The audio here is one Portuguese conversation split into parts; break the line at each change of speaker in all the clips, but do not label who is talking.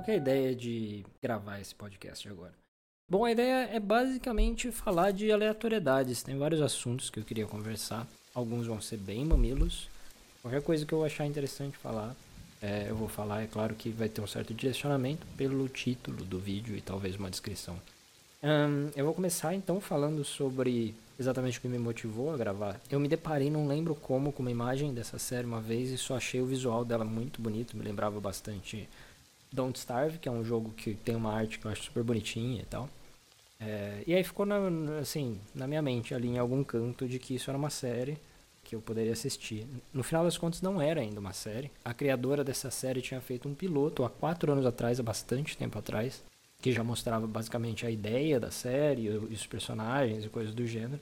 Qual é a ideia de gravar esse podcast agora? Bom, a ideia é basicamente falar de aleatoriedades. Tem vários assuntos que eu queria conversar. Alguns vão ser bem mamilos. Qualquer coisa que eu achar interessante falar, é, eu vou falar. É claro que vai ter um certo direcionamento pelo título do vídeo e talvez uma descrição. Eu vou começar então falando sobre exatamente o que me motivou a gravar. Eu me deparei, não lembro como, com uma imagem dessa série uma vez e só achei o visual dela muito bonito. Me lembrava bastante Don't Starve, que é um jogo que tem uma arte que eu acho super bonitinha e tal. É, e aí ficou na, assim, na minha mente ali em algum canto de que isso era uma série que eu poderia assistir. No final das contas não era ainda uma série. A criadora dessa série tinha feito um piloto há quatro anos atrás, há bastante tempo atrás, que já mostrava basicamente a ideia da série, os personagens e coisas do gênero.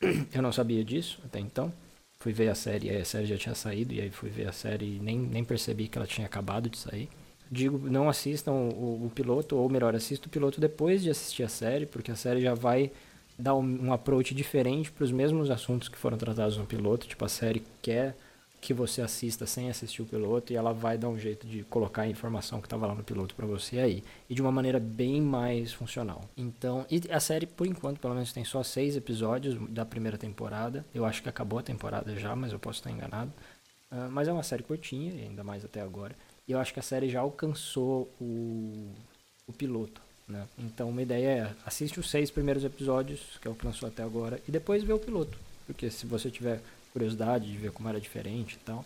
Eu não sabia disso até então. Fui ver a série, a série já tinha saído, e aí fui ver a série e nem, nem percebi que ela tinha acabado de sair digo, não assistam o, o, piloto, ou melhor, assista o piloto depois de assistir a série, porque a série já vai dar um, um approach diferente para os mesmos assuntos que foram tratados no piloto. Tipo, a série quer que você assista sem assistir o piloto e ela vai dar um jeito de colocar a informação que estava lá no piloto para você aí e de uma maneira bem mais funcional. Então, e a série por enquanto pelo menos tem só seis episódios da primeira temporada. Eu acho que acabou a temporada já, mas eu posso estar enganado. Uh, mas é uma série curtinha, ainda mais até agora. E eu acho que a série já alcançou o, o piloto. Né? Então, uma ideia é assiste os seis primeiros episódios, que é o que lançou até agora, e depois vê o piloto. Porque se você tiver curiosidade de ver como era diferente e tal,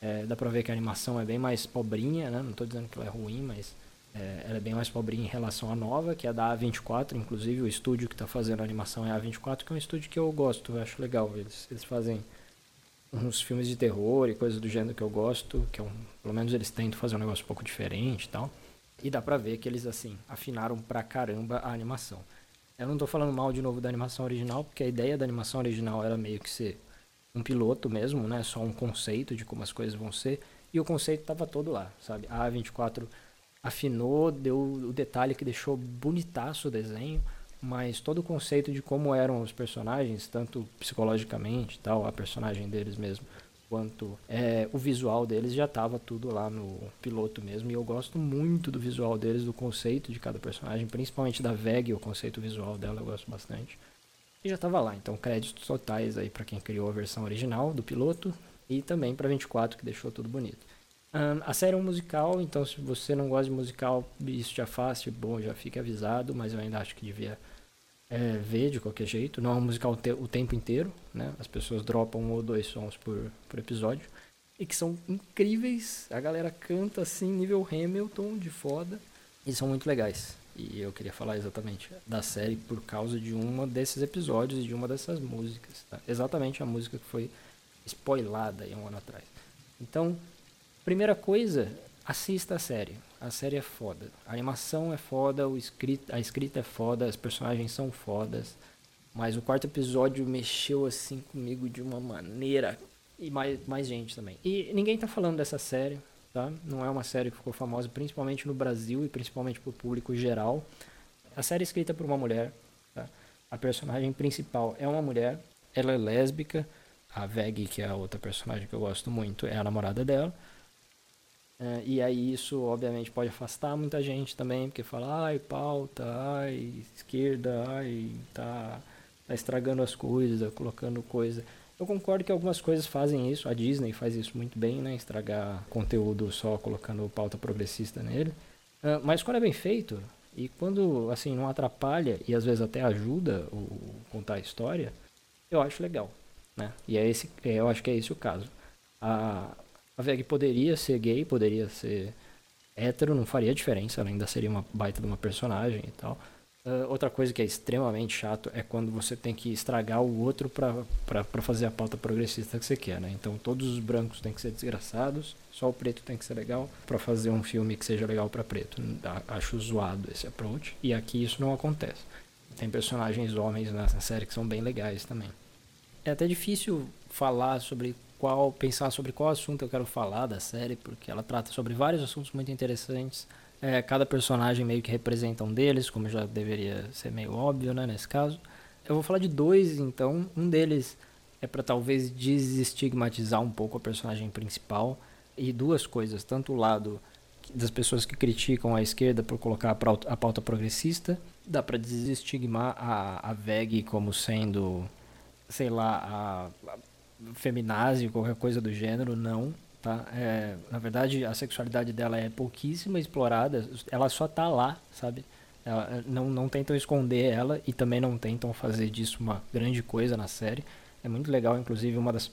é, dá pra ver que a animação é bem mais pobrinha, né? Não tô dizendo que ela é ruim, mas é, ela é bem mais pobrinha em relação à nova, que é da A24, inclusive o estúdio que está fazendo a animação é a A24, que é um estúdio que eu gosto, eu acho legal. Eles, eles fazem uns filmes de terror e coisas do gênero que eu gosto, que é pelo menos eles tentam fazer um negócio um pouco diferente e tal. E dá pra ver que eles, assim, afinaram pra caramba a animação. Eu não tô falando mal de novo da animação original, porque a ideia da animação original era meio que ser um piloto mesmo, né? Só um conceito de como as coisas vão ser. E o conceito tava todo lá, sabe? A A24 afinou, deu o detalhe que deixou bonitaço o desenho mas todo o conceito de como eram os personagens, tanto psicologicamente, tal, a personagem deles mesmo, quanto é, o visual deles já estava tudo lá no piloto mesmo. E eu gosto muito do visual deles, do conceito de cada personagem, principalmente da Veg, o conceito visual dela eu gosto bastante. E já estava lá, então créditos totais aí para quem criou a versão original do piloto e também para 24 que deixou tudo bonito. Um, a série é um musical, então se você não gosta de musical, isso já faz, bom, já fica avisado, mas eu ainda acho que devia é, ver de qualquer jeito. Não é um musical te o tempo inteiro, né? As pessoas dropam um ou dois sons por, por episódio. E que são incríveis. A galera canta assim, nível Hamilton, de foda. E são muito legais. E eu queria falar exatamente da série por causa de uma desses episódios e de uma dessas músicas. Tá? Exatamente a música que foi spoilada aí um ano atrás. Então, primeira coisa, assista a série. A série é foda. A animação é foda, o escrito, a escrita é foda, as personagens são fodas. Mas o quarto episódio mexeu assim comigo de uma maneira. E mais, mais gente também. E ninguém tá falando dessa série, tá? Não é uma série que ficou famosa, principalmente no Brasil e principalmente pro público geral. A série é escrita por uma mulher, tá? A personagem principal é uma mulher, ela é lésbica. A Veg, que é a outra personagem que eu gosto muito, é a namorada dela. É, e aí isso, obviamente, pode afastar muita gente também, porque fala, ai, pauta, ai, esquerda, ai, tá, tá estragando as coisas, tá colocando coisa. Eu concordo que algumas coisas fazem isso, a Disney faz isso muito bem, né? Estragar conteúdo só colocando pauta progressista nele. Uh, mas quando é bem feito, e quando, assim, não atrapalha e às vezes até ajuda o contar a história, eu acho legal, né? E é esse, eu acho que é esse o caso. A, a Veg poderia ser gay, poderia ser hétero, não faria diferença, ela ainda seria uma baita de uma personagem e tal. Uh, outra coisa que é extremamente chato é quando você tem que estragar o outro para fazer a pauta progressista que você quer, né? Então todos os brancos têm que ser desgraçados, só o preto tem que ser legal para fazer um filme que seja legal para preto. Acho zoado esse approach e aqui isso não acontece. Tem personagens homens nessa série que são bem legais também. É até difícil falar sobre qual pensar sobre qual assunto eu quero falar da série, porque ela trata sobre vários assuntos muito interessantes. É, cada personagem meio que representa um deles, como já deveria ser meio óbvio, né, nesse caso. Eu vou falar de dois, então. Um deles é para talvez desestigmatizar um pouco a personagem principal e duas coisas, tanto o lado das pessoas que criticam a esquerda por colocar a pauta, progressista. Dá para desestigmar a, a VEG como sendo, sei lá, a feminazi, qualquer coisa do gênero, não. Tá? É, na verdade, a sexualidade dela é pouquíssima explorada, ela só tá lá, sabe? Ela, não, não tentam esconder ela e também não tentam fazer disso uma grande coisa na série. É muito legal, inclusive, uma das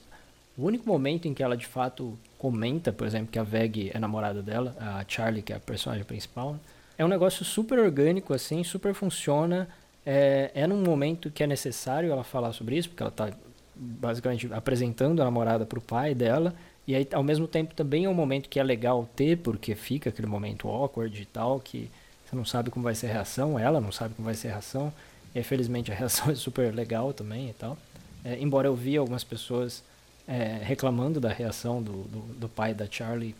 o único momento em que ela de fato comenta, por exemplo, que a Veg é namorada dela, a Charlie, que é a personagem principal, é um negócio super orgânico, assim, super funciona. É, é num momento que é necessário ela falar sobre isso, porque ela está basicamente apresentando a namorada para o pai dela. E aí, ao mesmo tempo, também é um momento que é legal ter, porque fica aquele momento awkward e tal, que você não sabe como vai ser a reação, ela não sabe como vai ser a reação. E felizmente, a reação é super legal também e tal. É, embora eu vi algumas pessoas é, reclamando da reação do, do, do, pai da Charlie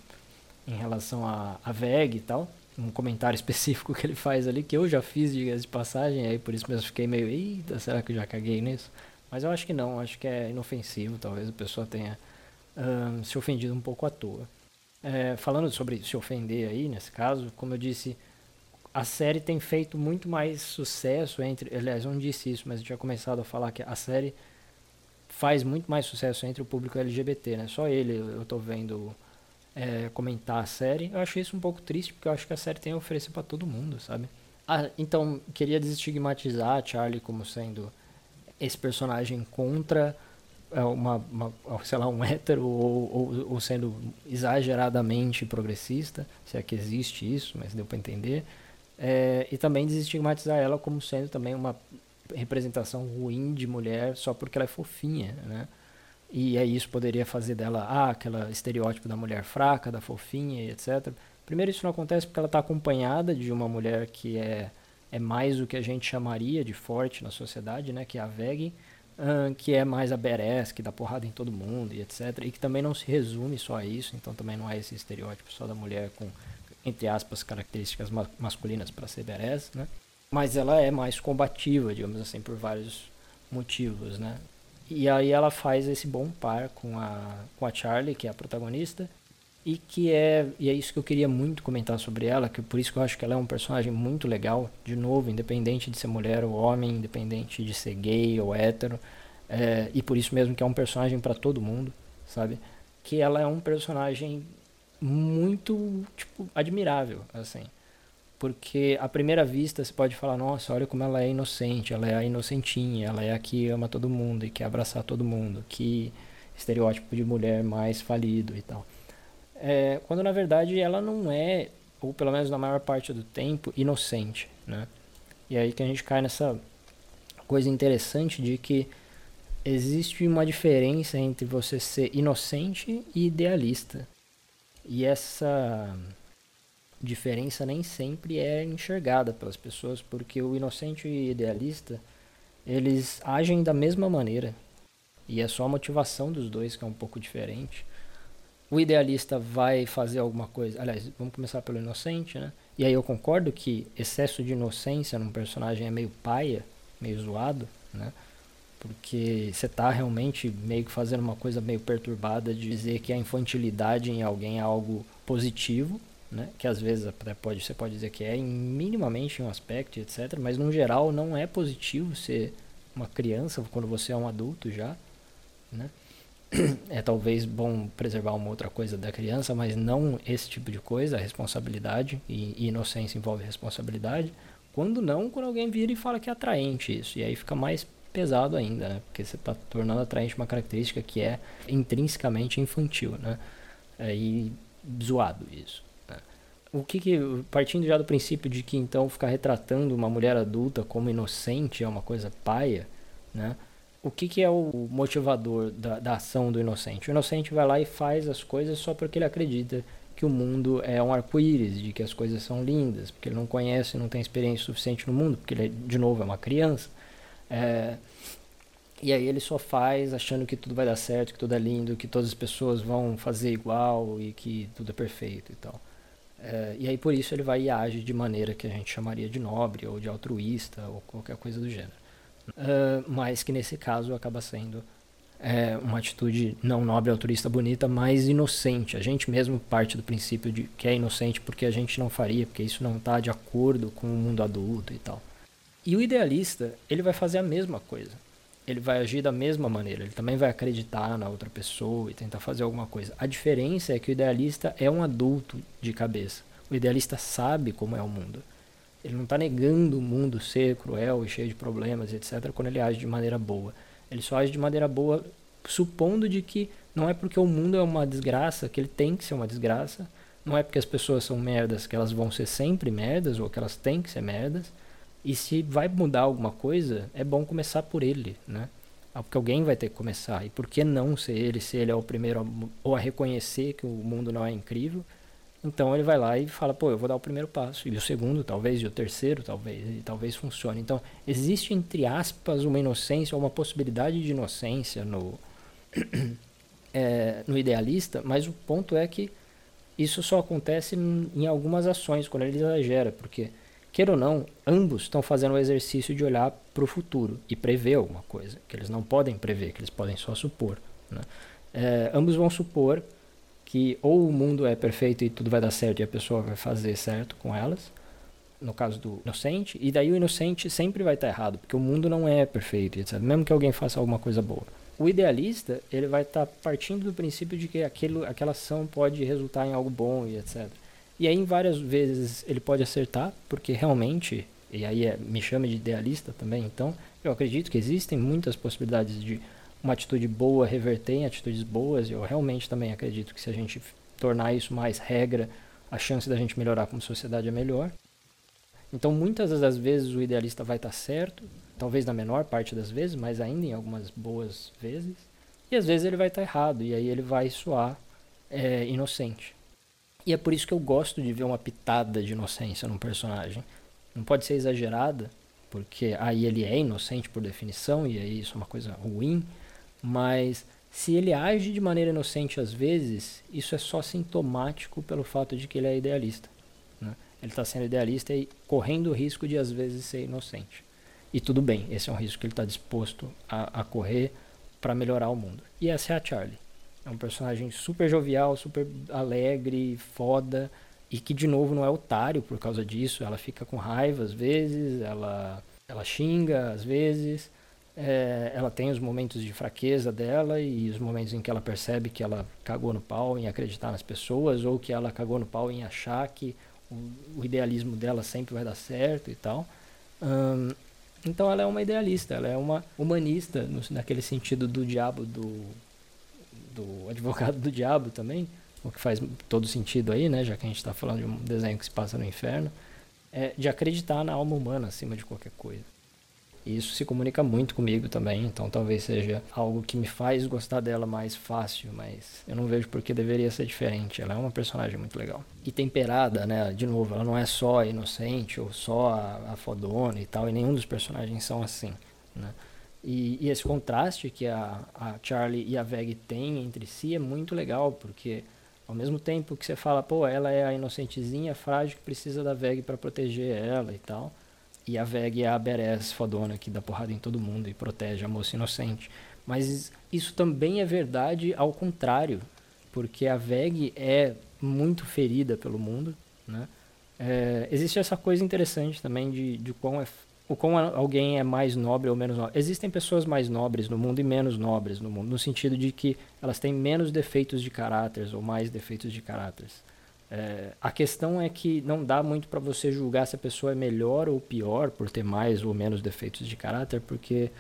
em relação a, a VEG e tal. Um comentário específico que ele faz ali, que eu já fiz, de de passagem, aí por isso mesmo fiquei meio, eita, será que eu já caguei nisso? Mas eu acho que não, acho que é inofensivo, talvez a pessoa tenha um, se ofendido um pouco à toa. É, falando sobre se ofender aí, nesse caso, como eu disse, a série tem feito muito mais sucesso entre. Aliás, eu não disse isso, mas eu tinha começado a falar que a série faz muito mais sucesso entre o público LGBT, né? Só ele eu tô vendo é, comentar a série. Eu acho isso um pouco triste, porque eu acho que a série tem a oferecer para todo mundo, sabe? Ah, então, queria desestigmatizar a Charlie como sendo esse personagem contra é, uma, uma sei lá, um hétero ou, ou, ou, sendo exageradamente progressista, se é que existe isso, mas deu para entender. É, e também desestigmatizar ela como sendo também uma representação ruim de mulher só porque ela é fofinha, né? E aí isso poderia fazer dela, ah, aquela estereótipo da mulher fraca, da fofinha e etc. Primeiro isso não acontece porque ela está acompanhada de uma mulher que é, é mais o que a gente chamaria de forte na sociedade, né? Que é a Veg, uh, que é mais a badass, que dá porrada em todo mundo e etc. E que também não se resume só a isso, então também não é esse estereótipo só da mulher com, entre aspas, características ma masculinas para ser badass, né? mas ela é mais combativa, digamos assim, por vários motivos, né? E aí ela faz esse bom par com a, com a Charlie, que é a protagonista, e que é e é isso que eu queria muito comentar sobre ela, que por isso que eu acho que ela é um personagem muito legal, de novo, independente de ser mulher ou homem, independente de ser gay ou hétero, é, e por isso mesmo que é um personagem para todo mundo, sabe? Que ela é um personagem muito tipo admirável, assim porque à primeira vista você pode falar, nossa, olha como ela é inocente, ela é a inocentinha, ela é a que ama todo mundo e quer abraçar todo mundo, que estereótipo de mulher mais falido e tal. É, quando na verdade ela não é, ou pelo menos na maior parte do tempo, inocente, né? E aí que a gente cai nessa coisa interessante de que existe uma diferença entre você ser inocente e idealista. E essa diferença nem sempre é enxergada pelas pessoas, porque o inocente e idealista, eles agem da mesma maneira. E é só a motivação dos dois que é um pouco diferente. O idealista vai fazer alguma coisa. Aliás, vamos começar pelo inocente, né? E aí eu concordo que excesso de inocência num personagem é meio paia, meio zoado, né? Porque você está realmente meio que fazendo uma coisa meio perturbada de dizer que a infantilidade em alguém é algo positivo né? que às vezes até pode, você pode dizer que é minimamente um aspecto, etc. Mas no geral não é positivo ser uma criança quando você é um adulto já. Né? É talvez bom preservar uma outra coisa da criança, mas não esse tipo de coisa, a responsabilidade e, inocência envolve responsabilidade. Quando não, quando alguém vira e fala que é atraente isso, e aí fica mais pesado ainda, né? porque você está tornando atraente uma característica que é intrinsecamente infantil, né? É, e zoado isso o que, que partindo já do princípio de que então ficar retratando uma mulher adulta como inocente é uma coisa paia, né? O que, que é o motivador da, da ação do inocente? O inocente vai lá e faz as coisas só porque ele acredita que o mundo é um arco-íris, de que as coisas são lindas, porque ele não conhece, não tem experiência suficiente no mundo, porque ele, de novo, é uma criança. É, e aí ele só faz achando que tudo vai dar certo, que tudo é lindo, que todas as pessoas vão fazer igual e que tudo é perfeito e tal. É, e aí por isso ele vai e age de maneira que a gente chamaria de nobre ou de altruísta ou qualquer coisa do gênero. Uh, mas que nesse caso acaba sendo é uma atitude não nobre, altruísta, bonita, mas inocente. A gente mesmo parte do princípio de que é inocente porque a gente não faria, porque isso não está de acordo com o mundo adulto e tal. E o idealista, ele vai fazer a mesma coisa. Ele vai agir da mesma maneira. Ele também vai acreditar na outra pessoa e tentar fazer alguma coisa. A diferença é que o idealista é um adulto de cabeça. O idealista sabe como é o mundo. Ele não está negando o mundo ser cruel e cheio de problemas, etc., quando ele age de maneira boa. Ele só age de maneira boa, supondo de que não é porque o mundo é uma desgraça que ele tem que ser uma desgraça. Não é porque as pessoas são merdas que elas vão ser sempre merdas ou que elas têm que ser merdas. E se vai mudar alguma coisa, é bom começar por ele, né? Ah, porque alguém vai ter que começar. E por que não ser ele, se ele é o primeiro a, ou a reconhecer que o mundo não é incrível? Então ele vai lá e fala, pô, eu vou dar o primeiro passo, e o segundo talvez, e o terceiro talvez, e talvez funcione. Então existe, entre aspas, uma inocência, ou uma possibilidade de inocência no, é, no idealista, mas o ponto é que isso só acontece em algumas ações, quando ele exagera, porque, queira ou não, ambos estão fazendo o exercício de olhar para o futuro e prever alguma coisa, que eles não podem prever, que eles podem só supor. Né? É, ambos vão supor que ou o mundo é perfeito e tudo vai dar certo e a pessoa vai fazer certo com elas, no caso do inocente, e daí o inocente sempre vai estar errado, porque o mundo não é perfeito, etc. Mesmo que alguém faça alguma coisa boa. O idealista, ele vai estar partindo do princípio de que aquilo, aquela ação pode resultar em algo bom e etc. E aí, várias vezes, ele pode acertar, porque realmente, e aí é, me chama de idealista também, então, eu acredito que existem muitas possibilidades de uma atitude boa reverter em atitudes boas. Eu realmente também acredito que se a gente tornar isso mais regra, a chance da gente melhorar como sociedade é melhor. Então, muitas das vezes o idealista vai estar certo, talvez na menor parte das vezes, mas ainda em algumas boas vezes. E às vezes ele vai estar errado, e aí ele vai soar é, inocente. E é por isso que eu gosto de ver uma pitada de inocência num personagem. Não pode ser exagerada, porque aí ele é inocente por definição, e aí isso é uma coisa ruim, mas se ele age de maneira inocente às vezes, isso é só sintomático pelo fato de que ele é idealista. Né? Ele está sendo idealista e correndo o risco de às vezes ser inocente. E tudo bem, esse é um risco que ele está disposto a, a correr para melhorar o mundo. E essa é a Charlie. É um personagem super jovial, super alegre, foda, e que de novo não é otário por causa disso. Ela fica com raiva às vezes, ela, ela xinga às vezes, é, ela tem os momentos de fraqueza dela e os momentos em que ela percebe que ela cagou no pau em acreditar nas pessoas ou que ela cagou no pau em achar que o, o idealismo dela sempre vai dar certo e tal. Hum, então ela é uma idealista, ela é uma humanista no, naquele sentido do diabo do, do advogado do diabo também, o que faz todo sentido aí, né, já que a gente está falando de um desenho que se passa no inferno, é de acreditar na alma humana acima de qualquer coisa. E isso se comunica muito comigo também, então talvez seja algo que me faz gostar dela mais fácil, mas eu não vejo porque deveria ser diferente. Ela é uma personagem muito legal. E temperada, né? De novo, ela não é só inocente ou só a, a fodona e tal, e nenhum dos personagens são assim, né? E, e esse contraste que a, a Charlie e a Veg têm entre si é muito legal, porque ao mesmo tempo que você fala, pô, ela é a inocentezinha frágil que precisa da Veg para proteger ela e tal e a Veg é a Beres fodona que dá porrada em todo mundo e protege a moça inocente. Mas isso também é verdade ao contrário, porque a Veg é muito ferida pelo mundo, né? É, existe essa coisa interessante também de, de quão é, o quão alguém é mais nobre ou menos nobre. Existem pessoas mais nobres no mundo e menos nobres no mundo, no sentido de que elas têm menos defeitos de caráter ou mais defeitos de caráter. É, a questão é que não dá muito para você julgar se a pessoa é melhor ou pior por ter mais ou menos defeitos de caráter, porque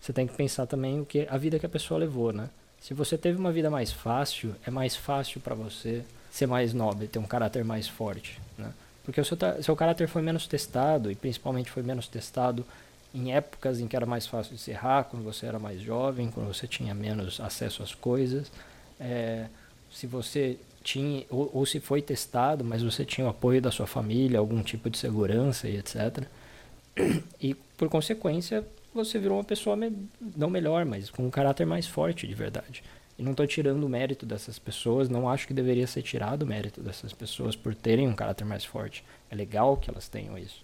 você tem que pensar também o que a vida que a pessoa levou, né? Se você teve uma vida mais fácil, é mais fácil para você ser mais nobre, ter um caráter mais forte, né? Porque o seu, seu caráter foi menos testado e principalmente foi menos testado em épocas em que era mais fácil de se errar, quando você era mais jovem, quando você tinha menos acesso às coisas. É, se você tinha, ou, ou, se foi testado, mas você tinha o apoio da sua família, algum tipo de segurança e etc. E por consequência, você virou uma pessoa me, não melhor, mas com um caráter mais forte de verdade. E não estou tirando o mérito dessas pessoas, não acho que deveria ser tirado o mérito dessas pessoas por terem um caráter mais forte. É legal que elas tenham isso.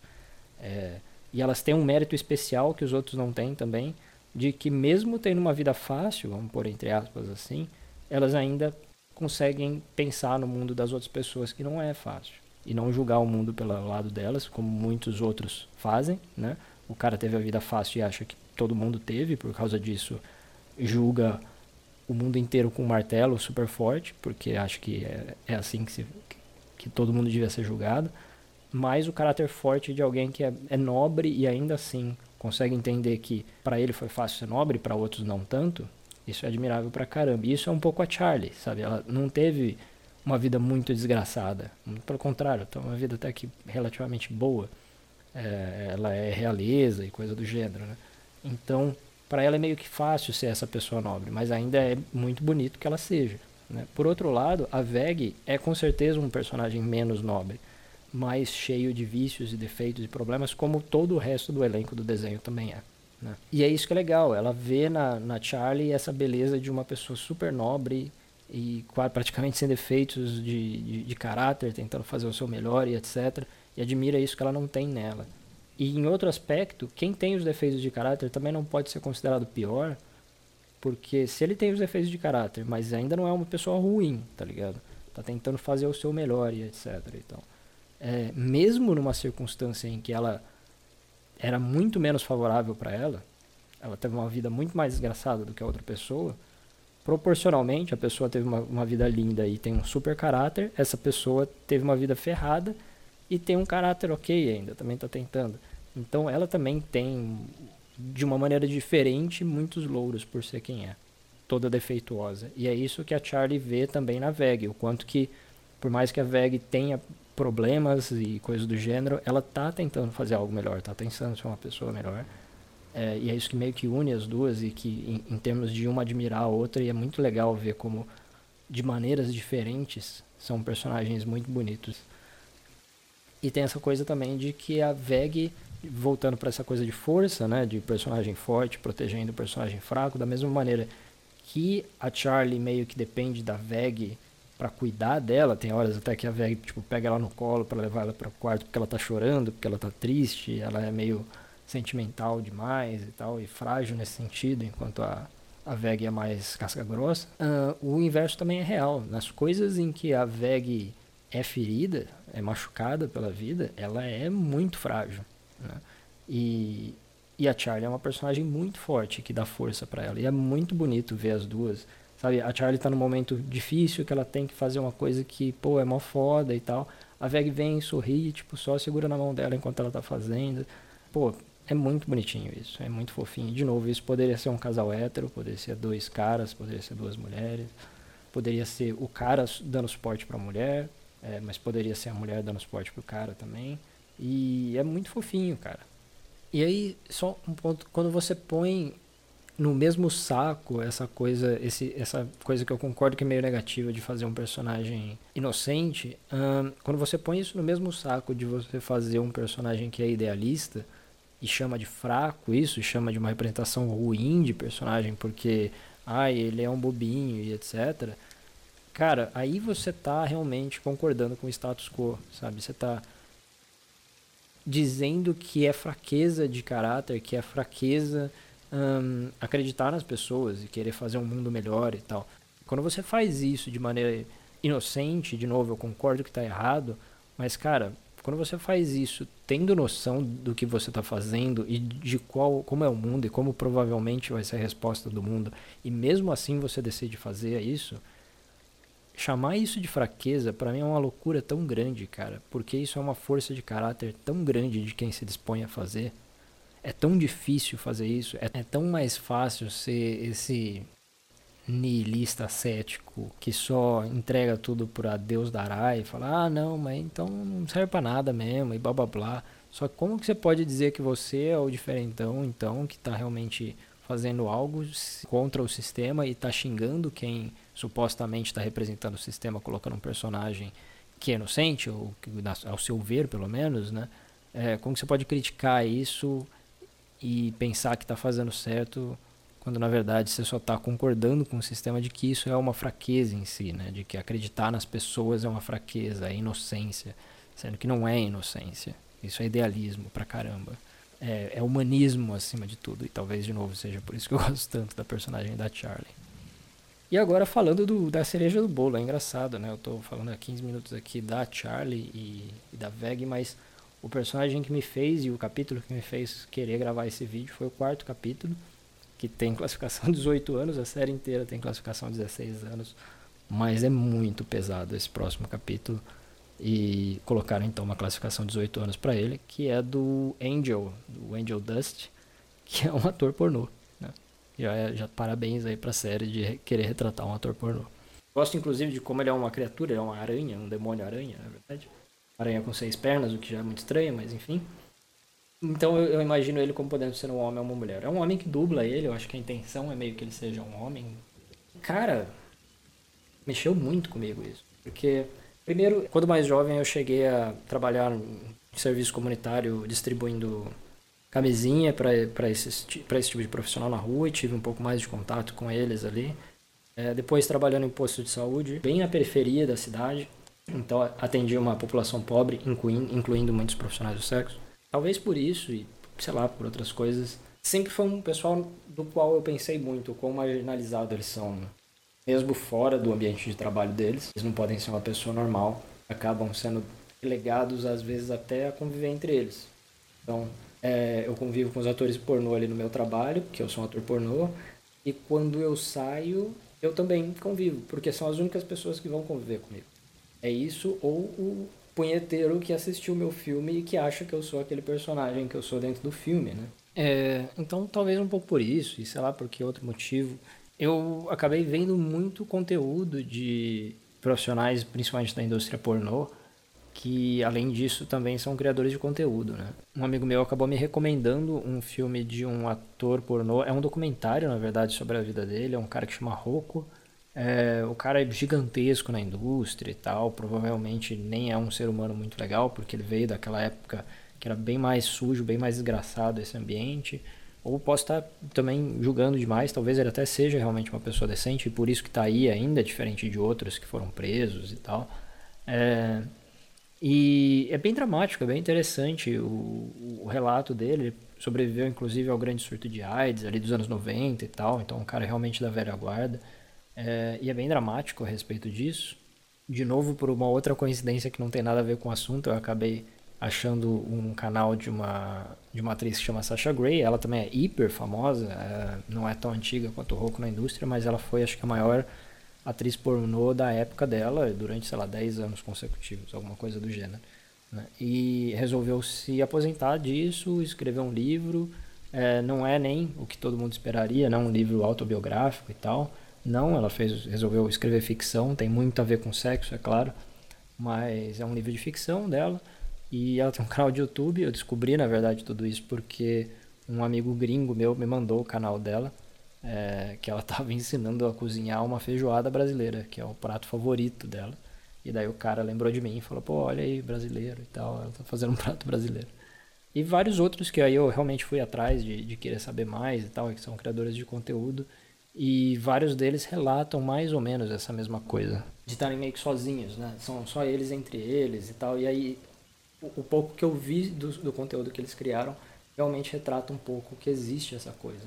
É, e elas têm um mérito especial que os outros não têm também, de que mesmo tendo uma vida fácil, vamos pôr entre aspas assim, elas ainda conseguem pensar no mundo das outras pessoas que não é fácil e não julgar o mundo pelo lado delas, como muitos outros fazem, né? O cara teve a vida fácil e acha que todo mundo teve, por causa disso julga o mundo inteiro com um martelo super forte, porque acha que é, é assim que, se, que todo mundo devia ser julgado. Mas o caráter forte de alguém que é, é nobre e ainda assim consegue entender que para ele foi fácil ser nobre, para outros não tanto, isso é admirável pra caramba. E isso é um pouco a Charlie, sabe? Ela não teve uma vida muito desgraçada. Pelo contrário, tem uma vida até que relativamente boa. É, ela é realeza e coisa do gênero, né? Então, para ela é meio que fácil ser essa pessoa nobre, mas ainda é muito bonito que ela seja. Né? Por outro lado, a Veg é com certeza um personagem menos nobre, mais cheio de vícios e defeitos e problemas, como todo o resto do elenco do desenho também é. Né? E é isso que é legal, ela vê na, na Charlie essa beleza de uma pessoa super nobre e praticamente sem defeitos de, de, de caráter, tentando fazer o seu melhor e etc. E admira isso que ela não tem nela. E em outro aspecto, quem tem os defeitos de caráter também não pode ser considerado pior, porque se ele tem os defeitos de caráter, mas ainda não é uma pessoa ruim, tá ligado? Tá tentando fazer o seu melhor e etc. Então, é, mesmo numa circunstância em que ela era muito menos favorável para ela, ela teve uma vida muito mais desgraçada do que a outra pessoa, proporcionalmente a pessoa teve uma, uma vida linda e tem um super caráter, essa pessoa teve uma vida ferrada e tem um caráter ok ainda, também está tentando. Então ela também tem, de uma maneira diferente, muitos louros por ser quem é, toda defeituosa. E é isso que a Charlie vê também na Veg, o quanto que, por mais que a Veg tenha problemas e coisas do gênero, ela tá tentando fazer algo melhor, tá tentando ser uma pessoa melhor. É, e é isso que meio que une as duas e que, em, em, termos de uma admirar a outra, e é muito legal ver como, de maneiras diferentes, são personagens muito bonitos. E tem essa coisa também de que a Veg, voltando para essa coisa de força, né, de personagem forte protegendo o personagem fraco, da mesma maneira que a Charlie meio que depende da Veg para cuidar dela. Tem horas até que a Veg tipo pega ela no colo para levar ela para o quarto porque ela tá chorando, porque ela tá triste, ela é meio sentimental demais e tal e frágil nesse sentido, enquanto a a Veg é mais casca grossa. Uh, o inverso também é real. Nas coisas em que a Veg é ferida, é machucada pela vida, ela é muito frágil. Né? E, e a Charlie é uma personagem muito forte que dá força para ela. E é muito bonito ver as duas Sabe, a Charlie tá num momento difícil que ela tem que fazer uma coisa que, pô, é mó foda e tal. A Veg vem, sorri, tipo, só segura na mão dela enquanto ela tá fazendo. Pô, é muito bonitinho isso, é muito fofinho. De novo, isso poderia ser um casal hétero, poderia ser dois caras, poderia ser duas mulheres, poderia ser o cara dando suporte para a mulher, é, mas poderia ser a mulher dando suporte pro cara também. E é muito fofinho, cara. E aí, só um ponto, quando você põe no mesmo saco essa coisa esse, essa coisa que eu concordo que é meio negativa de fazer um personagem inocente quando você põe isso no mesmo saco de você fazer um personagem que é idealista e chama de fraco isso chama de uma representação ruim de personagem porque ai ele é um bobinho e etc cara aí você tá realmente concordando com o status quo sabe? Você tá dizendo que é fraqueza de caráter que é fraqueza acreditar nas pessoas e querer fazer um mundo melhor e tal. Quando você faz isso de maneira inocente, de novo, eu concordo que está errado, mas cara, quando você faz isso tendo noção do que você está fazendo e de qual, como é o mundo e como provavelmente vai ser a resposta do mundo, e mesmo assim você decide fazer isso, chamar isso de fraqueza para mim é uma loucura tão grande, cara, porque isso é uma força de caráter tão grande de quem se dispõe a fazer é tão difícil fazer isso, é, é tão mais fácil ser esse nihilista cético que só entrega tudo para Deus dará e fala: "Ah, não, mas então não serve para nada mesmo" e blá blá blá. Só que como que você pode dizer que você é o diferentão, então, que está realmente fazendo algo contra o sistema e está xingando quem supostamente está representando o sistema, colocando um personagem que é inocente, ou que, ao seu ver, pelo menos, né? É, como que você pode criticar isso e pensar que está fazendo certo quando na verdade você só está concordando com o sistema de que isso é uma fraqueza em si, né? De que acreditar nas pessoas é uma fraqueza, é inocência, sendo que não é inocência. Isso é idealismo pra caramba. é, é, humanismo acima de tudo. E talvez, de novo, seja por isso que eu gosto tanto da personagem da Charlie. E agora falando do, da cereja do bolo, é engraçado, né? Eu tô falando há 15 minutos aqui da Charlie e, e da Veg, mas o personagem que me fez e o capítulo que me fez querer gravar esse vídeo foi o quarto capítulo, que tem classificação 18 anos, a série inteira tem classificação 16 anos, mas é muito pesado esse próximo capítulo. E colocaram então uma classificação 18 anos para ele, que é do Angel, do Angel Dust, que é um ator pornô. Né? Já, é, já parabéns aí pra série de querer retratar um ator pornô. Gosto inclusive de como ele é uma criatura, ele é uma aranha, um demônio aranha, na verdade. Aranha com seis pernas, o que já é muito estranho, mas enfim. Então eu, eu, imagino ele como podendo ser um homem ou uma mulher. É um homem que dubla ele, eu acho que a intenção é meio que ele seja um homem. Cara, mexeu muito comigo isso. Porque Primeiro, quando mais jovem, eu cheguei a trabalhar em serviço comunitário distribuindo camisinha para esse, tipo de profissional na rua e tive um pouco mais de contato com eles ali. É, depois trabalhando em posto de saúde, bem na periferia da cidade, então atendi uma população pobre, incluindo, incluindo muitos profissionais do sexo. Talvez por isso e, sei lá, por outras coisas, sempre foi um pessoal do qual eu pensei muito, quão marginalizado eles são. Né? mesmo fora do ambiente de trabalho deles. Eles não podem ser uma pessoa normal, acabam sendo legados às vezes até a conviver entre eles. Então, é, eu convivo com os atores pornô ali no meu trabalho, porque eu sou um ator pornô, e quando eu saio, eu também convivo, porque são as únicas pessoas que vão conviver comigo. É isso ou o punheteiro que assistiu meu filme e que acha que eu sou aquele personagem que eu sou dentro do filme, né? É, então, talvez um pouco por isso, e sei lá por que outro motivo, eu acabei vendo muito conteúdo de profissionais, principalmente da indústria pornô, que além disso também são criadores de conteúdo, né? Um amigo meu acabou me recomendando um filme de um ator pornô, é um documentário, na verdade, sobre a vida dele, é um cara que chama Rocco. É, o cara é gigantesco na indústria e tal, provavelmente nem é um ser humano muito legal, porque ele veio daquela época que era bem mais sujo, bem mais desgraçado esse ambiente. Ou posso estar também julgando demais, talvez ele até seja realmente uma pessoa decente e por isso que está aí ainda, diferente de outros que foram presos e tal. É, e é bem dramático, é bem interessante o, o, relato dele. Ele sobreviveu inclusive ao grande surto de AIDS ali dos anos 90 e tal, então um cara realmente da velha guarda. É, e é bem dramático a respeito disso. De novo, por uma outra coincidência que não tem nada a ver com o assunto, eu acabei achando um canal de uma, de uma atriz que chama Sasha Grey. Ela também é hiper famosa, é, não é tão antiga quanto o Roku na indústria, mas ela foi, acho que, a maior atriz pornô da época dela, durante, sei lá, 10 anos consecutivos, alguma coisa do gênero. Né? E resolveu se aposentar disso, escrever um livro. É, não é nem o que todo mundo esperaria, não um livro autobiográfico e tal. Não, ela fez, resolveu escrever ficção, tem muito a ver com sexo, é claro, mas é um livro de ficção dela. E ela tem um canal de YouTube. Eu descobri, na verdade, tudo isso porque um amigo gringo meu me mandou o canal dela. É, que ela estava ensinando a cozinhar uma feijoada brasileira, que é o prato favorito dela. E daí o cara lembrou de mim e falou: pô, olha aí, brasileiro e tal. Ela tá fazendo um prato brasileiro. E vários outros que aí eu realmente fui atrás de, de querer saber mais e tal, que são criadores de conteúdo. E vários deles relatam mais ou menos essa mesma coisa. De estarem meio que sozinhos, né? São só eles entre eles e tal. E aí o pouco que eu vi do, do conteúdo que eles criaram realmente retrata um pouco que existe essa coisa.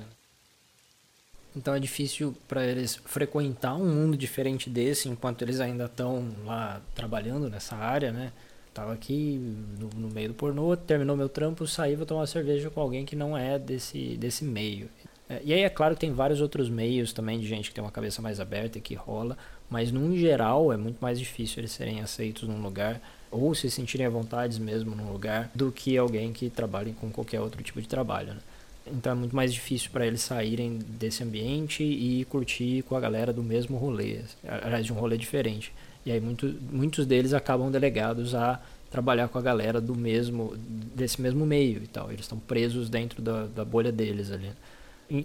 Então é difícil para eles frequentar um mundo diferente desse enquanto eles ainda estão lá trabalhando nessa área, né? Tava aqui no, no, meio do pornô, terminou meu trampo, saí, vou tomar uma cerveja com alguém que não é desse, desse meio. É, e aí é claro que tem vários outros meios também de gente que tem uma cabeça mais aberta e que rola, mas num geral é muito mais difícil eles serem aceitos num lugar ou se sentirem à vontade mesmo num lugar do que alguém que trabalhe com qualquer outro tipo de trabalho. Né? Então é muito mais difícil para eles saírem desse ambiente e curtir com a galera do mesmo rolê, aliás, de um rolê diferente. E aí muito, muitos deles acabam delegados a trabalhar com a galera do mesmo desse mesmo meio e tal. Eles estão presos dentro da, da bolha deles ali.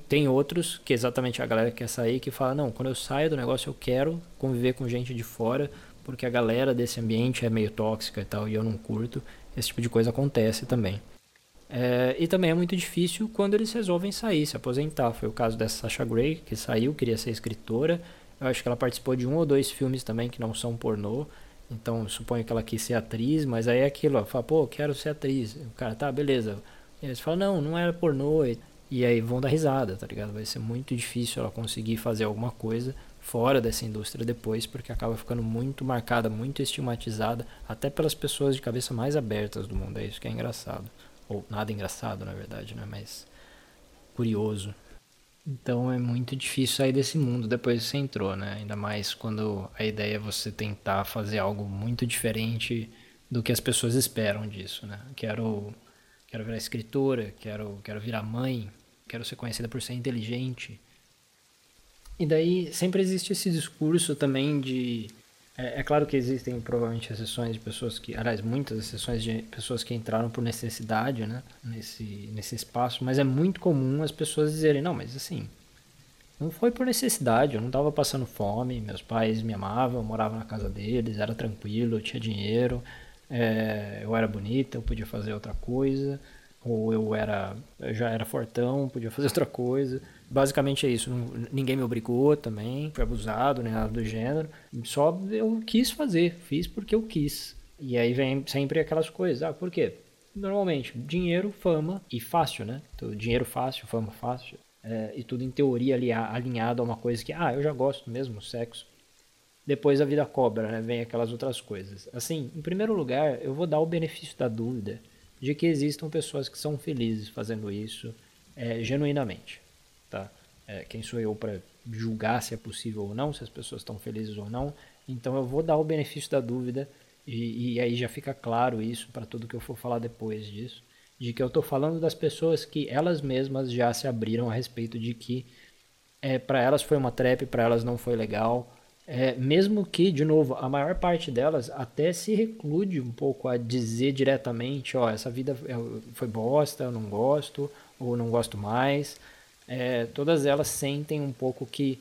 Tem outros que exatamente a galera que quer sair que fala não, quando eu saio do negócio eu quero conviver com gente de fora porque a galera desse ambiente é meio tóxica e tal, e eu não curto. Esse tipo de coisa acontece também. É, e também é muito difícil quando eles resolvem sair, se aposentar. Foi o caso dessa Sasha Grey, que saiu, queria ser escritora. Eu acho que ela participou de um ou dois filmes também que não são pornô. Então, suponho que ela quis ser atriz, mas aí é aquilo, ó, fala, pô, quero ser atriz. O cara, tá, beleza. E eles falam, não, não era pornô. E aí vão dar risada, tá ligado? Vai ser muito difícil ela conseguir fazer alguma coisa fora dessa indústria depois, porque acaba ficando muito marcada, muito estigmatizada, até pelas pessoas de cabeça mais abertas do mundo. É isso que é engraçado. Ou nada engraçado, na verdade, né? Mas curioso. Então é muito difícil sair desse mundo depois que você entrou, né? Ainda mais quando a ideia é você tentar fazer algo muito diferente do que as pessoas esperam disso, né? Quero, quero virar escritora, quero, quero virar mãe, quero ser conhecida por ser inteligente. E daí sempre existe esse discurso também de é, é, claro que existem provavelmente exceções de pessoas que, aliás, muitas exceções de pessoas que entraram por necessidade, né, nesse, nesse espaço, mas é muito comum as pessoas dizerem, não, mas assim, não foi por necessidade, eu não estava passando fome, meus pais me amavam, eu morava na casa deles, era tranquilo, eu tinha dinheiro, é, eu era bonita, eu podia fazer outra coisa, ou eu era, eu já era fortão, podia fazer outra coisa. Basicamente é isso. Ninguém me obrigou também, fui abusado, nem nada do gênero. Só eu quis fazer, fiz porque eu quis. E aí vem sempre aquelas coisas. Ah, por quê? Normalmente, dinheiro, fama e fácil, né? Então, dinheiro fácil, fama fácil. É, e tudo em teoria ali, alinhado a uma coisa que, ah, eu já gosto mesmo, sexo. Depois a vida cobra, né? Vem aquelas outras coisas. Assim, em primeiro lugar, eu vou dar o benefício da dúvida de que existam pessoas que são felizes fazendo isso é, genuinamente tá? É, quem sou eu para julgar se é possível ou não, se as pessoas estão felizes ou não. Então eu vou dar o benefício da dúvida e, e aí já fica claro isso para tudo que eu for falar depois disso, de que eu estou falando das pessoas que elas mesmas já se abriram a respeito de que é, para elas foi uma trap, para elas não foi legal. É, mesmo que, de novo, a maior parte delas até se reclude um pouco a dizer diretamente, ó, essa vida é, foi bosta, eu não gosto, ou não gosto mais é, todas elas sentem um pouco que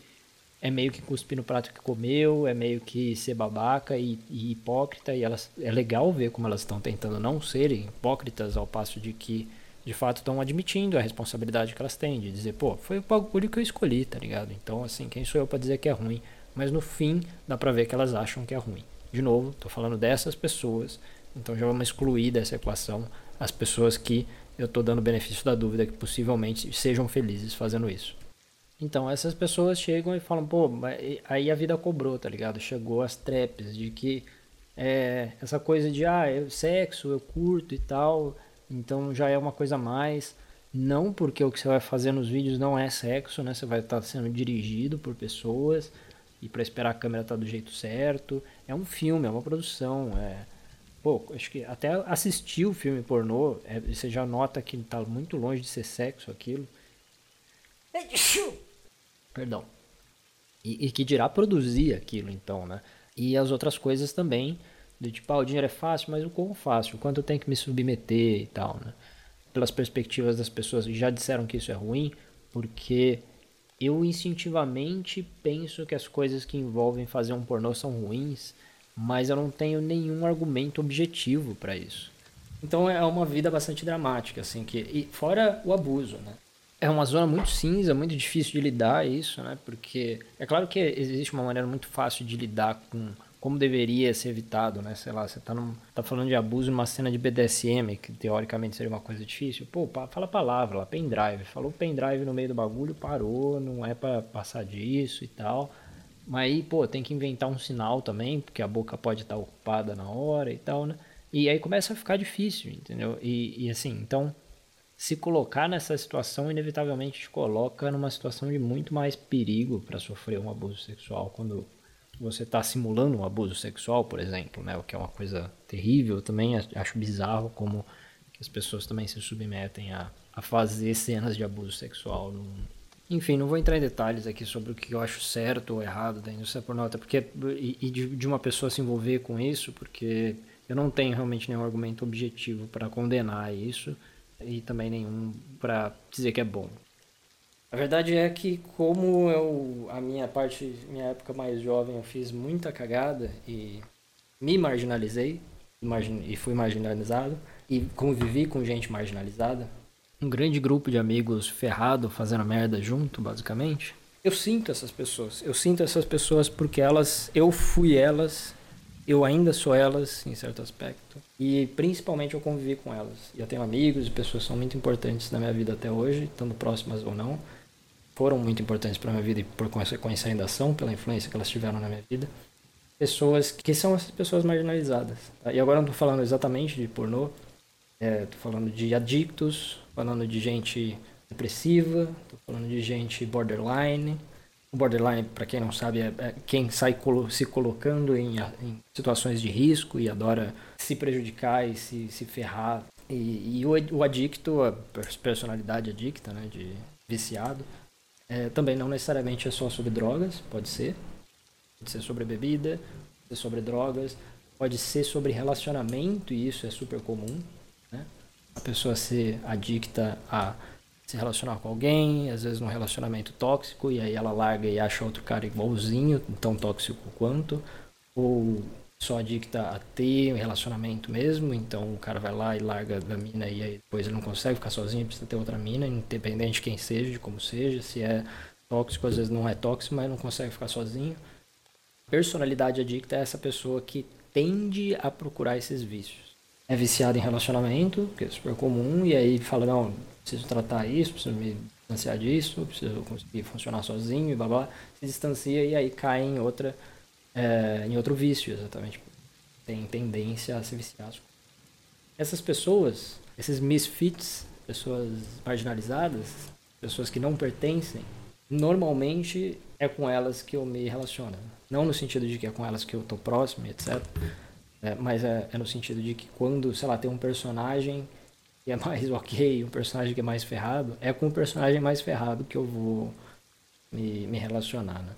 é meio que cuspir no prato que comeu, é meio que ser babaca e, e hipócrita, e elas, é legal ver como elas estão tentando não serem hipócritas, ao passo de que de fato estão admitindo a responsabilidade que elas têm, de dizer, pô, foi o bagulho que eu escolhi, tá ligado? Então, assim, quem sou eu para dizer que é ruim? Mas no fim, dá pra ver que elas acham que é ruim. De novo, tô falando dessas pessoas, então já vamos excluir dessa equação as pessoas que eu estou dando benefício da dúvida que possivelmente sejam felizes fazendo isso. Então essas pessoas chegam e falam, pô, aí a vida cobrou, tá ligado? Chegou as traps de que é, essa coisa de ah, eu, sexo, eu curto e tal, então já é uma coisa a mais. Não porque o que você vai fazer nos vídeos não é sexo, né? Você vai estar sendo dirigido por pessoas e para esperar a câmera estar tá do jeito certo. É um filme, é uma produção, é Pô, acho que até assistir o filme pornô, é, você já nota que tá muito longe de ser sexo aquilo. Perdão. E, e, que dirá produzir aquilo, então, né? E as outras coisas também, do tipo, ah, o dinheiro é fácil, mas o quão fácil? O quanto eu tenho que me submeter e tal, né? Pelas perspectivas das pessoas que já disseram que isso é ruim, porque eu instintivamente penso que as coisas que envolvem fazer um pornô são ruins mas eu não tenho nenhum argumento objetivo para isso. Então é uma vida bastante dramática, assim, que e fora o abuso, né? É uma zona muito cinza, muito difícil de lidar isso, né? Porque é claro que existe uma maneira muito fácil de lidar com como deveria ser evitado, né? Sei lá, você tá, num, tá falando de abuso numa cena de BDSM, que teoricamente seria uma coisa difícil. Pô, fala a palavra lá, pendrive. Falou pendrive no meio do bagulho, parou, não é para passar disso e tal. Mas aí, pô, tem que inventar um sinal também, porque a boca pode estar ocupada na hora e tal, né? E aí começa a ficar difícil, entendeu? E, e assim, então, se colocar nessa situação, inevitavelmente te coloca numa situação de muito mais perigo para sofrer um abuso sexual quando você está simulando um abuso sexual, por exemplo, né? O que é uma coisa terrível também. Acho bizarro como as pessoas também se submetem a, a fazer cenas de abuso sexual num, enfim, não vou entrar em detalhes aqui sobre o que eu acho certo ou errado da indústria pornô, até porque e, e de, de, uma pessoa se envolver com isso, porque eu não tenho realmente nenhum argumento objetivo para condenar isso e também nenhum para dizer que é bom. A verdade é que como eu a minha parte, minha época mais jovem, eu fiz muita cagada e me marginalizei e fui marginalizado e convivi com gente marginalizada um grande grupo de amigos ferrado fazendo merda junto, basicamente. Eu sinto essas pessoas. Eu sinto essas pessoas porque elas, eu fui elas eu ainda sou elas em certo aspecto e principalmente eu convivi com elas. E eu tenho amigos e pessoas que são muito importantes na minha vida até hoje, estando próximas ou não. Foram muito importantes para minha vida e por consequência ainda são pela influência que elas tiveram na minha vida. Pessoas que são essas pessoas marginalizadas. Tá? E agora eu não estou falando exatamente de pornô, estou falando de adictos, falando de gente depressiva, falando de gente borderline, o borderline, para quem não sabe, é, é quem sai colo se colocando em, em, situações de risco e adora se prejudicar e se, se ferrar. E, e o, o adicto, a personalidade adicta, né, de viciado, é, também não necessariamente é só sobre drogas, pode ser. Pode ser sobre bebida, pode ser sobre drogas, pode ser sobre relacionamento, e isso é super comum. Né? A pessoa ser adicta a se relacionar com alguém, às vezes num relacionamento tóxico, e aí ela larga e acha outro cara igualzinho, tão tóxico quanto, ou só adicta a ter um relacionamento mesmo, então o cara vai lá e larga a mina e aí depois ele não consegue ficar sozinho, precisa ter outra mina, independente de quem seja, de como seja, se é tóxico, às vezes não é tóxico, mas não consegue ficar sozinho. Personalidade adicta é essa pessoa que tende a procurar esses vícios. É viciado em relacionamento, que é super comum, e aí fala, não, preciso tratar isso, preciso me distanciar disso, preciso conseguir funcionar sozinho e blá blá, se distancia e aí cai em outra é, em outro vício, exatamente. Tem tendência a se viciar. Essas pessoas, esses misfits, pessoas marginalizadas, pessoas que não pertencem, normalmente é com elas que eu me relaciono. Não no sentido de que é com elas que eu tô próximo, etc. É, mas é, é no sentido de que quando, sei lá, tem um personagem que é mais ok, um personagem que é mais ferrado, é com o personagem mais ferrado que eu vou me, me relacionar, né?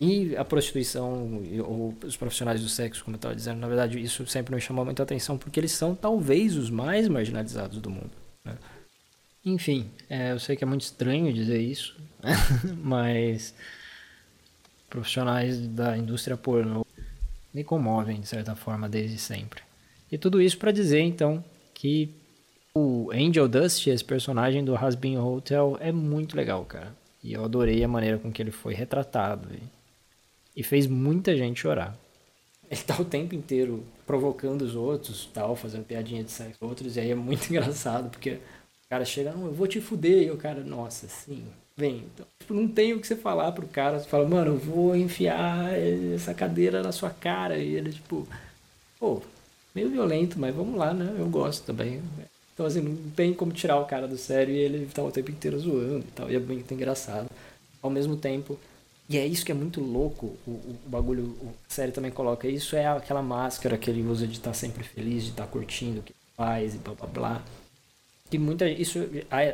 E a prostituição ou os profissionais do sexo, como eu estava dizendo, na verdade isso sempre me chamou muita atenção porque eles são talvez os mais marginalizados do mundo. Né? Enfim, é, eu sei que é muito estranho dizer isso, mas profissionais da indústria pornô me comovem de certa forma desde sempre. E tudo isso para dizer então que o Angel Dust, esse personagem do Hasbin Hotel, é muito legal, cara. E eu adorei a maneira com que ele foi retratado. E fez muita gente chorar. Ele tá o tempo inteiro provocando os outros, tal, fazendo piadinha de sexo outros, e aí é muito engraçado, porque o cara chega, não, eu vou te fuder, e o cara, nossa, sim, vem. Então, tipo, não tem o que você falar pro cara, você fala, mano, eu vou enfiar essa cadeira na sua cara, e ele, tipo, pô, meio violento, mas vamos lá, né? Eu gosto também. Então, assim, não tem como tirar o cara do sério e ele tá o tempo inteiro zoando e tal. E é muito engraçado. Ao mesmo tempo. E é isso que é muito louco, o, o bagulho, a série também coloca. Isso é aquela máscara que ele usa de estar tá sempre feliz, de estar tá curtindo o que faz e blá blá blá. Que muita. Isso,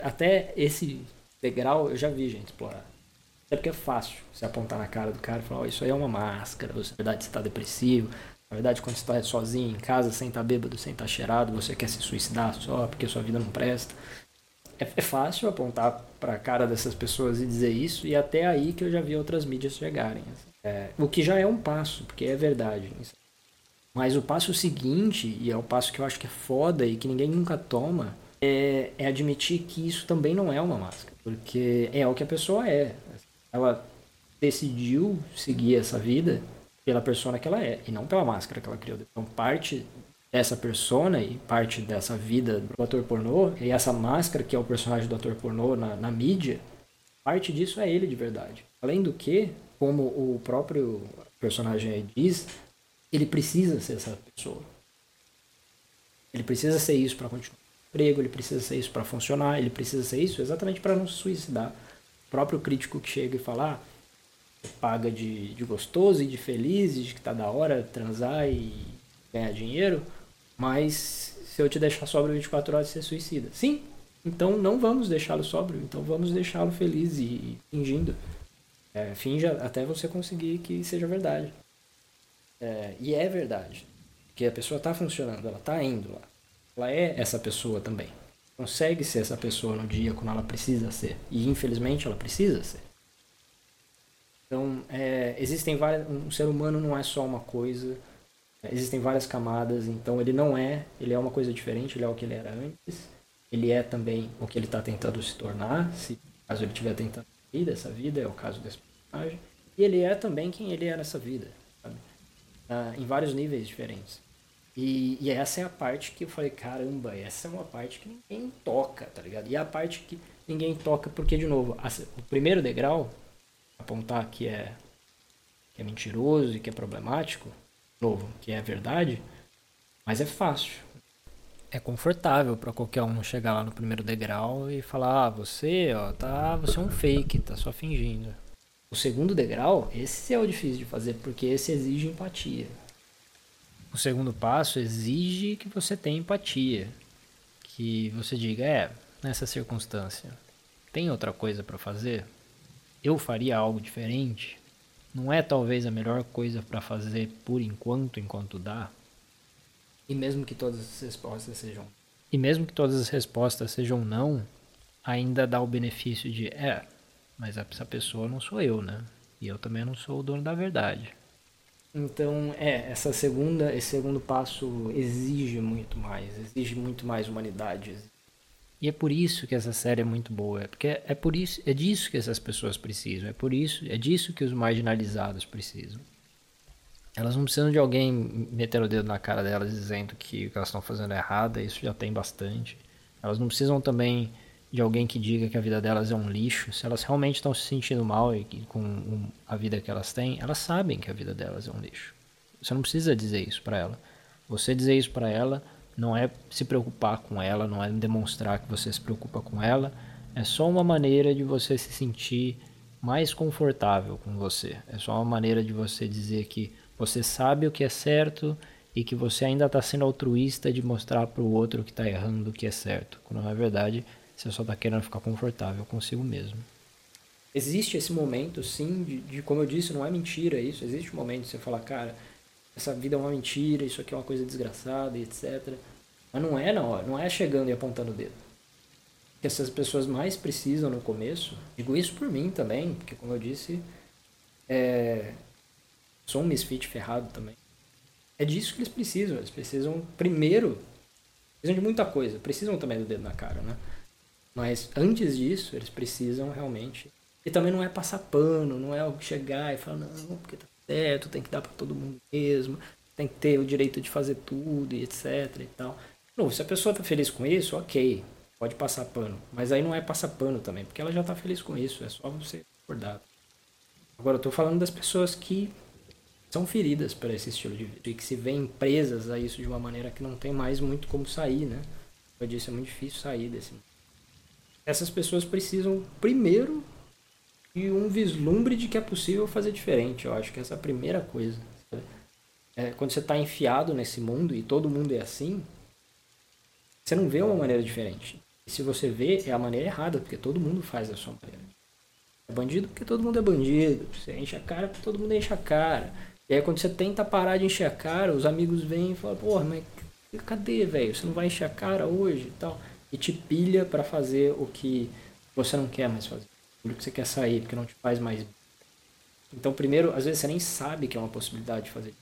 até esse degrau eu já vi gente explorar. Até porque é fácil você apontar na cara do cara e falar: oh, Isso aí é uma máscara, na verdade você está depressivo na verdade, quando você está sozinho em casa, sem estar tá bêbado, sem estar tá cheirado, você quer se suicidar só porque sua vida não presta. É, é fácil apontar para a cara dessas pessoas e dizer isso, e até aí que eu já vi outras mídias chegarem. É, o que já é um passo, porque é verdade. Mas o passo seguinte, e é o passo que eu acho que é foda e que ninguém nunca toma, é, é admitir que isso também não é uma máscara. Porque é o que a pessoa é. Ela decidiu seguir essa vida pela persona que ela é e não pela máscara que ela criou. Então, parte dessa persona e parte dessa vida do ator pornô e essa máscara que é o personagem do ator pornô na, na mídia, parte disso é ele de verdade. Além do que, como o próprio personagem diz, ele precisa ser essa pessoa. Ele precisa ser isso para continuar emprego, ele precisa ser isso para funcionar, ele precisa ser isso exatamente para não se suicidar. O próprio crítico que chega e fala, ah, paga de, de gostoso e de feliz, de que tá da hora transar e ganhar dinheiro, mas se eu te deixar sóbrio 24 horas, você suicida. Sim, então não vamos deixá-lo sóbrio, então vamos deixá-lo feliz e, fingindo. É, finja até você conseguir que seja verdade. É, e é verdade. Que a pessoa está funcionando, ela está indo lá. Ela é essa pessoa também. Consegue ser essa pessoa no dia quando ela precisa ser. E infelizmente ela precisa ser. Então, é, existem várias. Um ser humano não é só uma coisa. Existem várias camadas. Então, ele não é. Ele é uma coisa diferente. Ele é o que ele era antes. Ele é também o que ele está tentando se tornar. Se caso ele estiver tentando sair dessa vida, é o caso desse personagem. E ele é também quem ele é nessa vida. Sabe? uh, em vários níveis diferentes. E, e, essa é a parte que eu falei, caramba, essa é uma parte que ninguém toca, tá ligado? E é a parte que ninguém toca porque, de novo, a, o primeiro degrau, apontar que é, que é mentiroso e que é problemático, novo, que é verdade, mas é fácil. É confortável para qualquer um chegar lá no primeiro degrau e falar: ah, você, ó, tá, você é um fake, tá só fingindo. O segundo degrau, esse é o difícil de fazer porque esse exige empatia. O segundo passo exige que você tenha empatia, que você diga: é, nessa circunstância, tem outra coisa para fazer? Eu faria algo diferente? Não é talvez a melhor coisa para fazer por enquanto, enquanto dá? E mesmo que todas as respostas sejam. E mesmo que todas as respostas sejam não, ainda dá o benefício de é, mas essa pessoa não sou eu, né? E eu também não sou o dono da verdade. Então, é, essa segunda, esse segundo passo exige muito mais, exige muito mais humanidade. E é por isso que essa série é muito boa, é porque é por isso, é disso que essas pessoas precisam, é por isso, é disso que os marginalizados precisam. Elas não precisam de alguém meter o dedo na cara delas dizendo que o que elas estão fazendo é errado, isso já tem bastante. Elas não precisam também de alguém que diga que a vida delas é um lixo. Se elas realmente estão se sentindo mal e com a vida que elas têm, elas sabem que a vida delas é um lixo. Você não precisa dizer isso para ela. Você dizer isso para ela não é se preocupar com ela, não é demonstrar que você se preocupa com ela, é só uma maneira de você se sentir mais confortável com você. É só uma maneira de você dizer que você sabe o que é certo e que você ainda está sendo altruísta de mostrar para o outro que está errando o que é certo. Quando na verdade você só está querendo ficar confortável consigo mesmo. Existe esse momento, sim, de, de, como eu disse, não é mentira isso. Existe um momento de você falar, cara, essa vida é uma mentira, isso aqui é uma coisa desgraçada etc. Mas não é hora, não é chegando e apontando o dedo. O que essas pessoas mais precisam no começo, digo isso por mim também, porque como eu disse, é, sou um misfit ferrado também. É disso que eles precisam. Eles precisam, primeiro, precisam de muita coisa. Precisam também do dedo na cara, né? Mas antes disso, eles precisam realmente. E também não é passar pano, não é chegar e falar, não, porque tá certo, tem que dar para todo mundo mesmo, tem que ter o direito de fazer tudo e etc e tal. Não, se a pessoa tá feliz com isso, ok, pode passar pano. Mas aí não é passar pano também, porque ela já tá feliz com isso, é só você acordar. Agora eu tô falando das pessoas que são feridas por esse estilo de vida e que se veem presas a isso de uma maneira que não tem mais muito como sair, né? Eu disse, é muito difícil sair desse. Essas pessoas precisam, primeiro, de um vislumbre de que é possível fazer diferente. Eu acho que essa é a primeira coisa. É, quando você está enfiado nesse mundo e todo mundo é assim, você não vê uma maneira diferente. E se você vê, é a maneira errada, porque todo mundo faz da sua maneira. É bandido porque todo mundo é bandido. Você enche a cara porque todo mundo enche a cara. E aí quando você tenta parar de encher a cara, os amigos vêm e falam, porra, mas cadê, velho? Você não vai encher a cara hoje e tal. E te pilha para fazer o que você não quer mais fazer. O que você quer sair, porque não te faz mais Então, primeiro, às vezes você nem sabe que é uma possibilidade de fazer.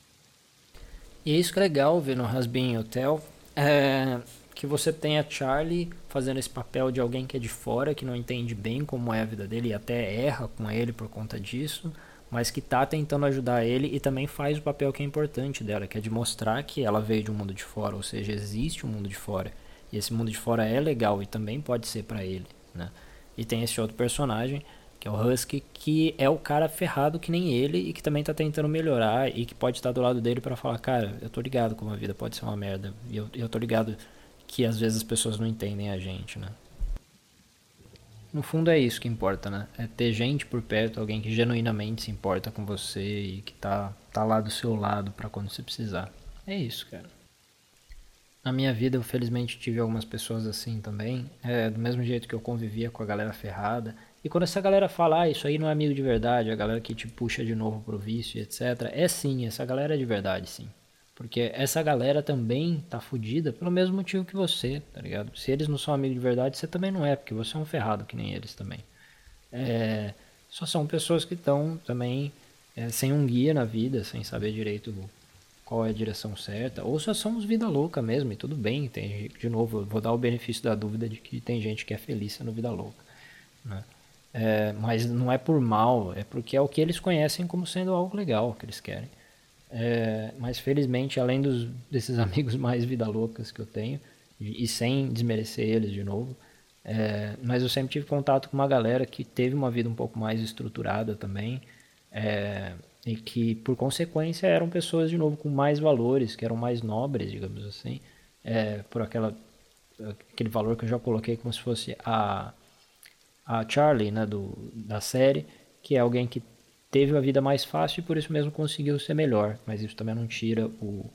E é isso que é legal ver no Rasbin Hotel. É que você tem a Charlie fazendo esse papel de alguém que é de fora, que não entende bem como é a vida dele e até erra com ele por conta disso mas que está tentando ajudar ele e também faz o papel que é importante dela, que é de mostrar que ela veio de um mundo de fora, ou seja, existe um mundo de fora. E esse mundo de fora é legal e também pode ser para ele, né? E tem esse outro personagem, que é o Husky, que é o cara ferrado que nem ele e que também está tentando melhorar e que pode estar do lado dele para falar, cara, eu tô ligado como a vida pode ser uma merda. E eu, eu tô ligado que às vezes as pessoas não entendem a gente, né? No fundo é isso que importa, né? É ter gente por perto, alguém que genuinamente se importa com você e que tá, tá lá do seu lado para quando você precisar. É isso, cara. Na minha vida, eu felizmente tive algumas pessoas assim também. É, do mesmo jeito que eu convivia com a galera ferrada. E quando essa galera fala, ah, isso aí não é amigo de verdade, a galera que te puxa de novo pro vício, etc. É sim, essa galera é de verdade, sim. Porque essa galera também tá fudida pelo mesmo motivo que você, tá ligado? Se eles não são amigos de verdade, você também não é, porque você é um ferrado que nem eles também. É, só são pessoas que estão também é, sem um guia na vida, sem saber direito qual é a direção certa, ou só somos vida louca mesmo, e tudo bem. Tem, de novo, eu vou dar o benefício da dúvida de que tem gente que é feliz sendo vida louca. Né? É, mas não é por mal, é porque é o que eles conhecem como sendo algo legal que eles querem. É, mas felizmente, além dos, desses amigos mais vida loucas que eu tenho, e, e sem desmerecer eles de novo, é, mas eu sempre tive contato com uma galera que teve uma vida um pouco mais estruturada também, é, e que por consequência eram pessoas de novo com mais valores, que eram mais nobres, digamos assim, é, por aquela aquele valor que eu já coloquei como se fosse a a Charlie, né, do, da série, que é alguém que teve a vida mais fácil e por isso mesmo conseguiu ser melhor, mas isso também não tira o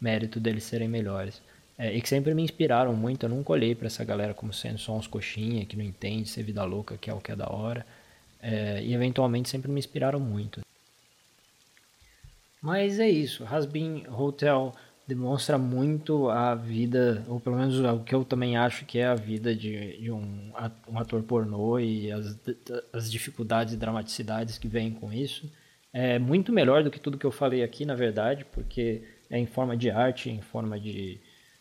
mérito deles serem melhores. É, e que sempre me inspiraram muito, eu nunca olhei para essa galera como sendo só uns coxinha, que não entende ser vida louca, que é o que é da hora, é, e eventualmente sempre me inspiraram muito. Mas é isso, Hasbin Hotel demonstra muito a vida, ou pelo menos o que eu também acho que é a vida de, de um, um ator pornô e as, as dificuldades e dramaticidades que vêm com isso. É muito melhor do que tudo que eu falei aqui, na verdade, porque é em forma de arte, em forma de,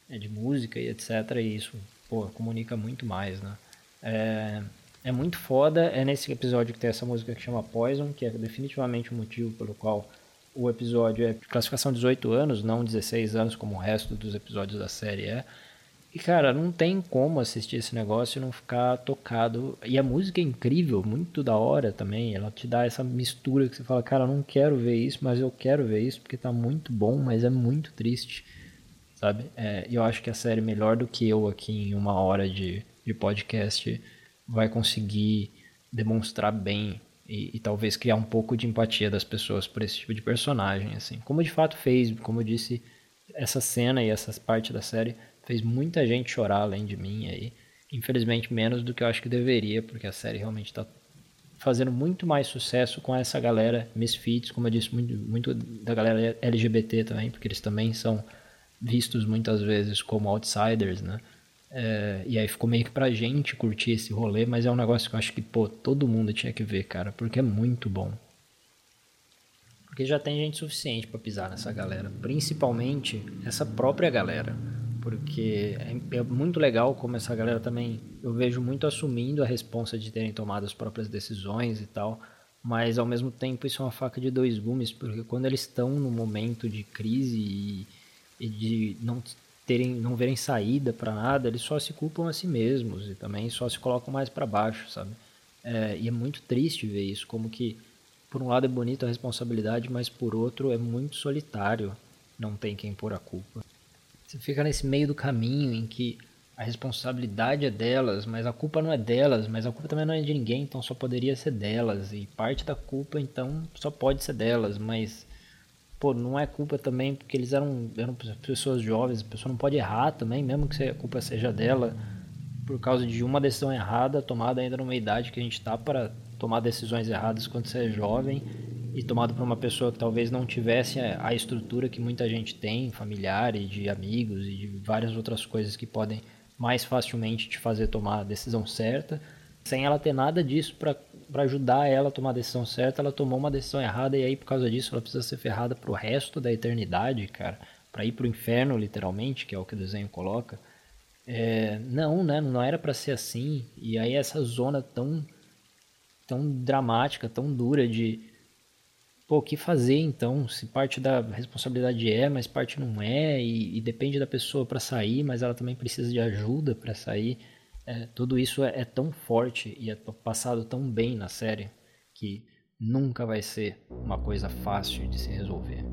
é, de música e etc. E isso pô, comunica muito mais, né? É, é muito foda. É nesse episódio que tem essa música que chama Poison, que é definitivamente o motivo pelo qual o episódio é classificação 18 anos, não 16 anos como o resto dos episódios da série é. E cara, não tem como assistir esse negócio e não ficar tocado. E a música é incrível, muito da hora também. Ela te dá essa mistura que você fala, cara, não quero ver isso, mas eu quero ver isso porque tá muito bom, mas é muito triste, sabe? É, eu acho que a série, melhor do que eu aqui em uma hora de, de podcast, vai conseguir demonstrar bem e, e, talvez criar um pouco de empatia das pessoas por esse tipo de personagem, assim. Como de fato fez, como eu disse, essa cena e essa parte da série fez muita gente chorar além de mim aí. Infelizmente menos do que eu acho que deveria, porque a série realmente está fazendo muito mais sucesso com essa galera misfits, como eu disse, muito, muito da galera LGBT também, porque eles também são vistos muitas vezes como outsiders, né? É, e aí ficou meio que pra gente curtir esse rolê, mas é um negócio que eu acho que, pô, todo mundo tinha que ver, cara, porque é muito bom. Porque já tem gente suficiente para pisar nessa galera, principalmente essa própria galera. Porque é, é, muito legal como essa galera também, eu vejo muito assumindo a responsa de terem tomado as próprias decisões e tal, mas ao mesmo tempo isso é uma faca de dois gumes, porque quando eles estão no momento de crise e, e de não terem, não verem saída para nada, eles só se culpam a si mesmos e também só se colocam mais para baixo, sabe? É, e é muito triste ver isso, como que por um lado é bonito a responsabilidade, mas por outro é muito solitário, não tem quem pôr a culpa. Você fica nesse meio do caminho em que a responsabilidade é delas, mas a culpa não é delas, mas a culpa também não é de ninguém, então só poderia ser delas, e parte da culpa então só pode ser delas, mas pô, não é culpa também, porque eles eram, eram pessoas jovens, a pessoa não pode errar também, mesmo que a culpa seja dela, por causa de uma decisão errada, tomada ainda numa idade que a gente está para tomar decisões erradas quando você é jovem, e tomado por uma pessoa que talvez não tivesse a estrutura que muita gente tem, familiar e de amigos e de várias outras coisas que podem mais facilmente te fazer tomar a decisão certa, sem ela ter nada disso para para ajudar ela a tomar a decisão certa, ela tomou uma decisão errada e aí por causa disso ela precisa ser ferrada pro resto da eternidade, cara, para ir pro inferno literalmente, que é o que o desenho coloca. É, não, né? Não era para ser assim. E aí essa zona tão tão dramática, tão dura de pô, o que fazer então? Se parte da responsabilidade é, mas parte não é, e, e depende da pessoa para sair, mas ela também precisa de ajuda para sair é, tudo isso é, é, tão forte e é passado tão bem na série que nunca vai ser uma coisa fácil de se resolver.